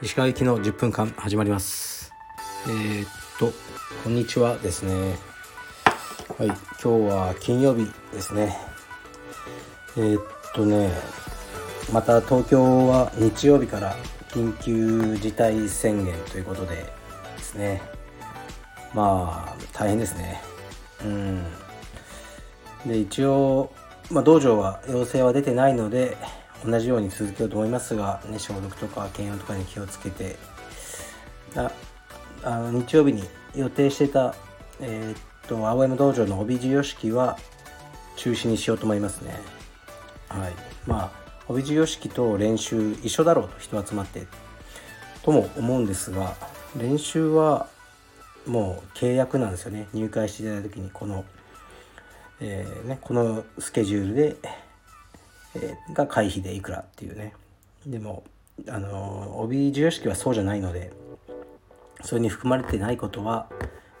石川行きの10分間始まります。えー、っとこんにちはですね。はい今日は金曜日ですね。えー、っとねまた東京は日曜日から緊急事態宣言ということでですね。まあ大変ですね。うん。で一応、まあ、道場は要請は出てないので同じように続けようと思いますが、ね、消毒とか検温とかに気をつけて。ああの日曜日に予定してた、えー、っと青山道場の帯授与式は中止にしようと思いますね。はい。まあ帯授与式と練習一緒だろうと人集まってとも思うんですが練習はもう契約なんですよね。入会していただいた時にこの、えー、ね、このスケジュールで、えー、が会費でいくらっていうね。でもあの帯授与式はそうじゃないのでそれに含まれてないことは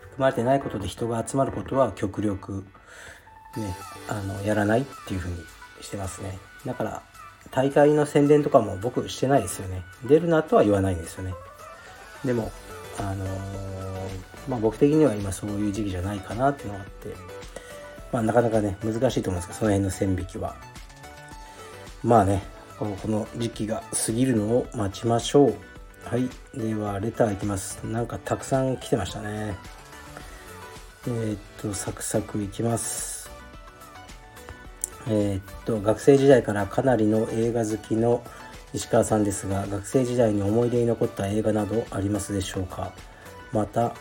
含まれてないことで人が集まることは極力ねあのやらないっていうふうにしてますね。だから大会の宣伝とかも僕してないですよね。出るなとは言わないんですよね。でもあのー、まあ僕的には今そういう時期じゃないかなっていうのがあってまあなかなかね難しいと思うんですけどその辺の線引きは。まあねこの時期が過ぎるのを待ちましょう。はい。ではレターいきます。なんかたくさん来てましたね。えー、っとサクサクいきます。えー、っと学生時代からかなりの映画好きの石川さんですが学生時代に思い出に残った映画などありますでしょうか？また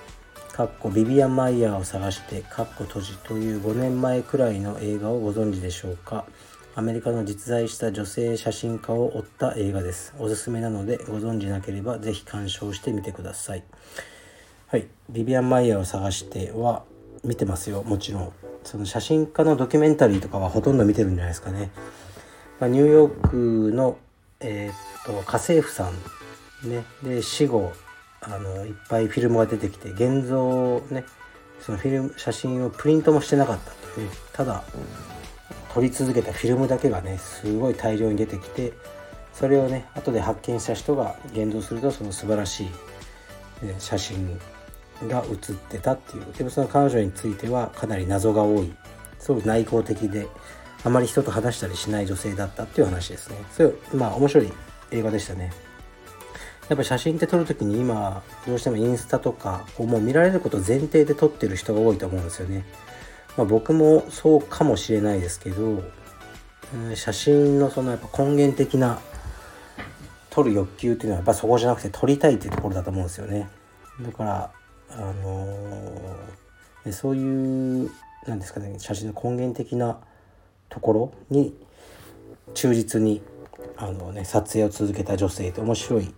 かっこビビアン・マイヤーを探してかっこ閉じという5年前くらいの映画をご存知でしょうか。アメリカの実在した女性写真家を追った映画です。おすすめなのでご存知なければ是非鑑賞してみてください。はい。ビビアン・マイヤーを探しては見てますよ。もちろん。その写真家のドキュメンタリーとかはほとんど見てるんじゃないですかね。まあ、ニューヨークの、えー、っと家政婦さん、ね、で死後あのいっぱいフィルムが出てきて現像ねそのフィルム写真をプリントもしてなかったという、ただ撮り続けたフィルムだけがねすごい大量に出てきてそれをね後で発見した人が現像するとその素晴らしい、写真が写ってたっていう。でもその彼女についてはかなり謎が多い。すごく内向的であまり人と話したりしない女性だったっていう話ですね。それまあ面白い映画でしたね。やっぱ写真って撮る時に今どうしてもインスタとかこうもう見られること前提で撮ってる人が多いと思うんですよね、まあ、僕もそうかもしれないですけど、うん、写真のそのやっぱ根源的な撮る欲求っていうのはやっぱそこじゃなくて撮りたいっていうところだと思うんですよね。だからあのー、そういうなんですかね写真の根源的なところに忠実にあの、ね、撮影を続けた女性って面白い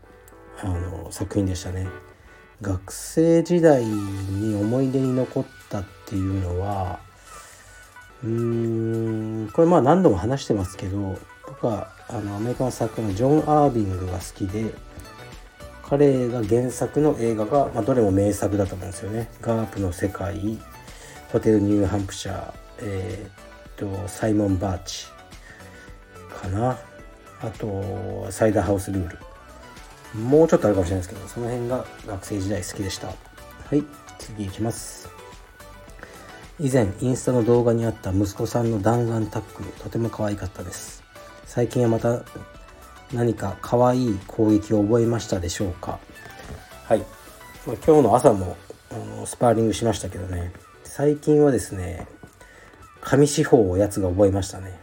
あの作品でしたね。学生時代に思い出に残ったっていうのはうーんこれまあ何度も話してますけど僕はあのアメリカの作家のジョン・アービングが好きで彼が原作の映画が、まあ、どれも名作だと思うんですよね。ガープの世界、ホテルニューハンプシャー、えー、っと、サイモン・バーチかな。あと、サイダーハウスルール。もうちょっとあるかもしれないですけど、その辺が学生時代好きでした。はい、次いきます。以前、インスタの動画にあった息子さんの弾丸タックル、とても可愛かったです。最近はまた何か可愛い攻撃を覚えましたでしょうか？はい、まあ、今日の朝もスパーリングしましたけどね最近はですね紙四方をやつが覚えましたね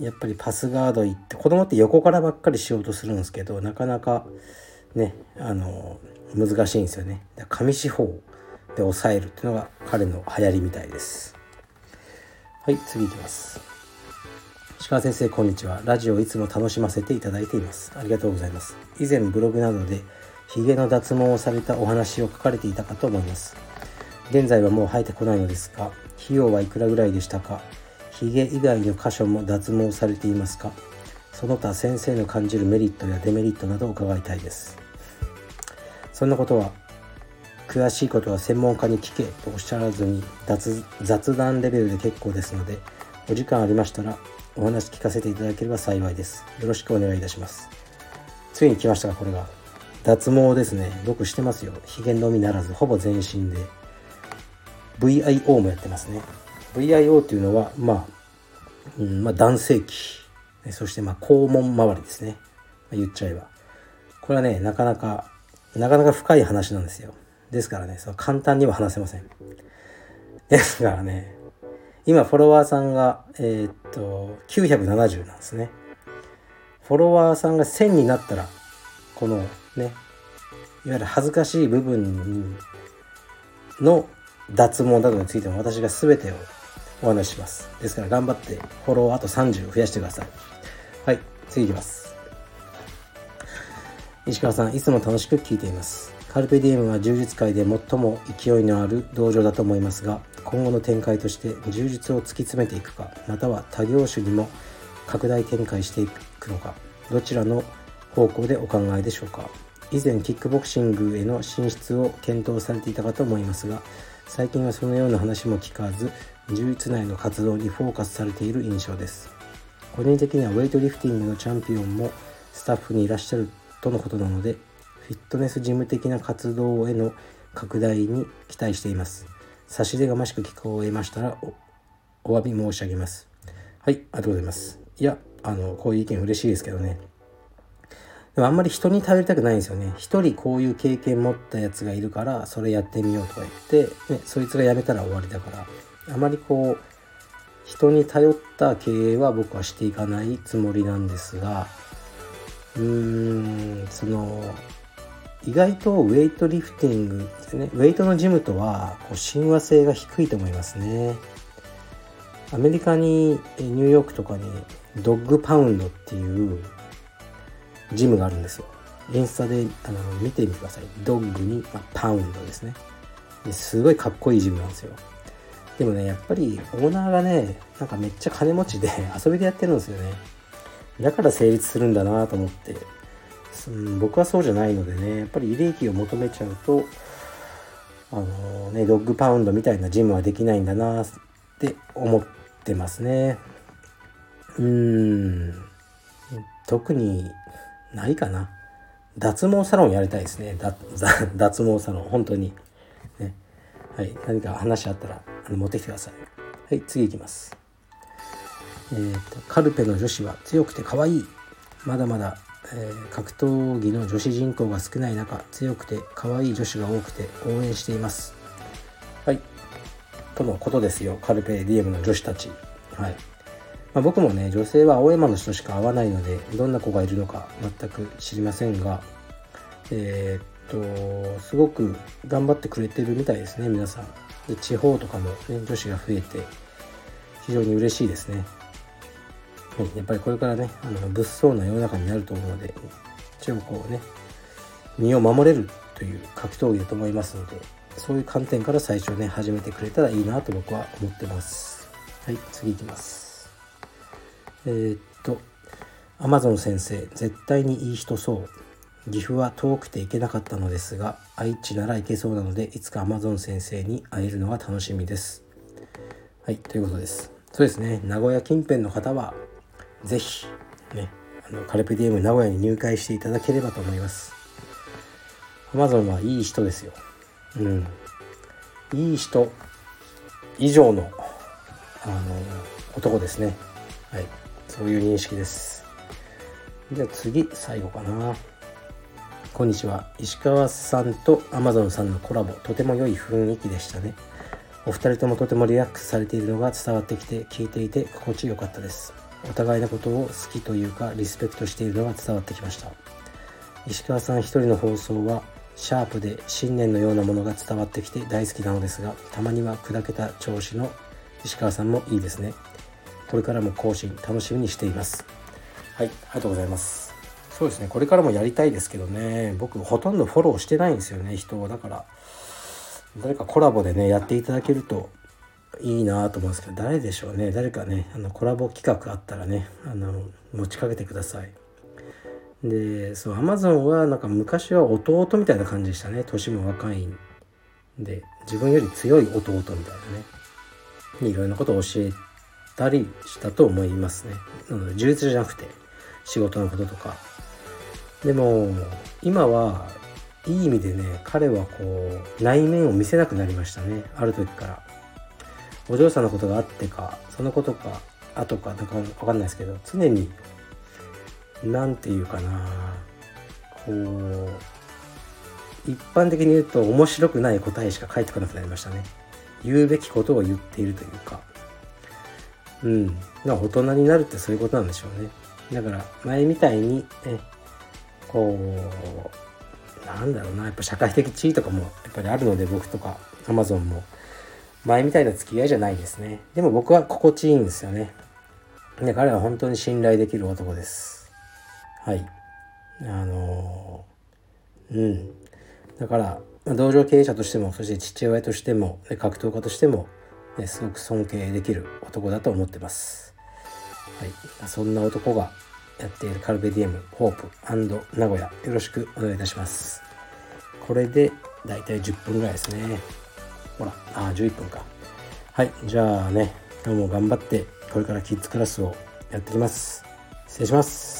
やっぱりパスガード行って子供って横からばっかりしようとするんですけどなかなかねあの難しいんですよね。紙四方で抑えるっていうのが彼の流行りみたいです。はい次いきます。鹿先生こんにちは。ラジオいつも楽しませていただいています。ありがとうございます。以前ブログなどでヒゲの脱毛をされたお話を書かれていたかと思います。現在はもう生えてこないのですが費用はいくらぐらいでしたか？ヒゲ以外の箇所も脱毛されていますか？その他先生の感じるメリットやデメリットなどを伺いたいです。そんなことは詳しいことは専門家に聞けとおっしゃらずに雑談レベルで結構ですのでお時間ありましたらお話聞かせていただければ幸いです。よろしくお願いいたします。ついに来ましたかこれが脱毛ですね。僕してますよ。ひげのみならずほぼ全身で。VIO もやってますね。VIO っていうのはまあ、うんまあ、男性器。そしてまあ肛門周りですね、言っちゃえば。これはねなかなかなかなか深い話なんですよ。ですからねその簡単には話せません。ですからね今フォロワーさんがえー、っと970なんですね。フォロワーさんが1000になったらこのねいわゆる恥ずかしい部分の脱毛などについても私が全てをお話しします。ですから頑張ってフォローあと30増やしてください。はい次いきます。石川さんいつも楽しく聞いています。カルペディエムは柔術界で最も勢いのある道場だと思いますが今後の展開として柔術を突き詰めていくかまたは他業種にも拡大展開していくのかどちらの方向でお考えでしょうか。以前キックボクシングへの進出を検討されていたかと思いますが最近はそのような話も聞かず柔術内の活動にフォーカスされている印象です。個人的にはウェイトリフティングのチャンピオンもスタッフにいらっしゃるとのことなのでフィットネス事務的な活動への拡大に期待しています。差し出がましく聞こえましたらお詫び申し上げます。はいありがとうございます。いやあのこういう意見嬉しいですけどね。でもあんまり人に頼りたくないんですよね。一人こういう経験持ったやつがいるからそれやってみようとか言って、ね、そいつが辞めたら終わりだから。あまりこう人に頼った経営は僕はしていかないつもりなんですがうーんその意外とウェイトリフティングですね。ウェイトのジムとはこう親和性が低いと思いますね。アメリカにニューヨークとかにドッグパウンドっていうジムがあるんですよ。インスタであの見てみてください。ドッグに、まあ、パウンドですね。ですごいかっこいいジムなんですよ。でもねやっぱりオーナーがねなんかめっちゃ金持ちで 遊びでやってるんですよね。だから成立するんだなと思って、うん、僕はそうじゃないのでねやっぱり利益を求めちゃうとあのねドッグパウンドみたいなジムはできないんだなって思ってますね。うーん。特にないかな。脱毛サロンやりたいですね。脱毛サロン。本当に。ね。はい。何か話あったらあの持ってきてください。はい。次いきます。えーと、カルペの女子は強くて可愛い。まだまだ、えー、格闘技の女子人口が少ない中強くて可愛い女子が多くて応援しています。はい。とのことですよ。カルペディエムの女子たち。はい。まあ、僕もね女性は青山の人しか会わないのでどんな子がいるのか全く知りませんがえー、っとすごく頑張ってくれてるみたいですね皆さん。で地方とかも、ね、女子が増えて非常に嬉しいですね、はい、やっぱりこれからねあの物騒な世の中になると思うので一応こうね身を守れるという格闘技だと思いますのでそういう観点から最初ね始めてくれたらいいなと僕は思ってます。はい次いきます。えー、っとアマゾン先生絶対にいい人そう。岐阜は遠くて行けなかったのですが愛知なら行けそうなのでいつか Amazon 先生に会えるのが楽しみです。はいということです。そうですね。名古屋近辺の方は是非ねあのカルペディエム名古屋に入会していただければと思います。Amazon はいい人ですよ。うん。いい人以上のあの男ですね。はい。そういう認識です。じゃあ次最後かな。こんにちは。石川さんと Amazon さんのコラボ。とても良い雰囲気でしたね。お二人ともとてもリラックスされているのが伝わってきて聞いていて心地よかったです。お互いのことを好きというかリスペクトしているのが伝わってきました。石川さん一人の放送はシャープで信念のようなものが伝わってきて大好きなのですがたまには砕けた調子の石川さんもいいですね。これからも更新楽しみにしています。はいありがとうございます。そうですねこれからもやりたいですけどね。僕ほとんどフォローしてないんですよね人を。だから誰かコラボでねやっていただけるといいなと思うんですけど誰でしょうね誰かねあのコラボ企画あったらねあの持ちかけてください。でそうアマゾンはなんか昔は弟みたいな感じでしたね年も若いんで。自分より強い弟みたいなね。いろいろなことを教えったりしたと思いますね。なので充実じゃなくて仕事のこととか。でも今はいい意味でね彼はこう内面を見せなくなりましたね。ある時から。お嬢さんのことがあってかそのことか後かとか分かんないですけど常に何て言うかなこう一般的に言うと面白くない答えしか返ってこなくなりましたね。言うべきことを言っているというか。うん。まあ大人になるってそういうことなんでしょうね。だから前みたいにねこうなんだろうな。やっぱ社会的地位とかもやっぱりあるので僕とかアマゾンも。前みたいな付き合いじゃないですね。でも僕は心地いいんですよね。で彼は本当に信頼できる男です。はい。あのうん。だから、まあ、道場経営者としてもそして父親としても格闘家としても、すごく尊敬できる男だと思ってます、はい、そんな男がやっているカルベディエムホープ名古屋。よろしくお願いいたします。これでだいたい10分ぐらいですね。ほらあ11分か。はい。じゃあね今日も頑張ってこれからキッズクラスをやってきます。失礼します。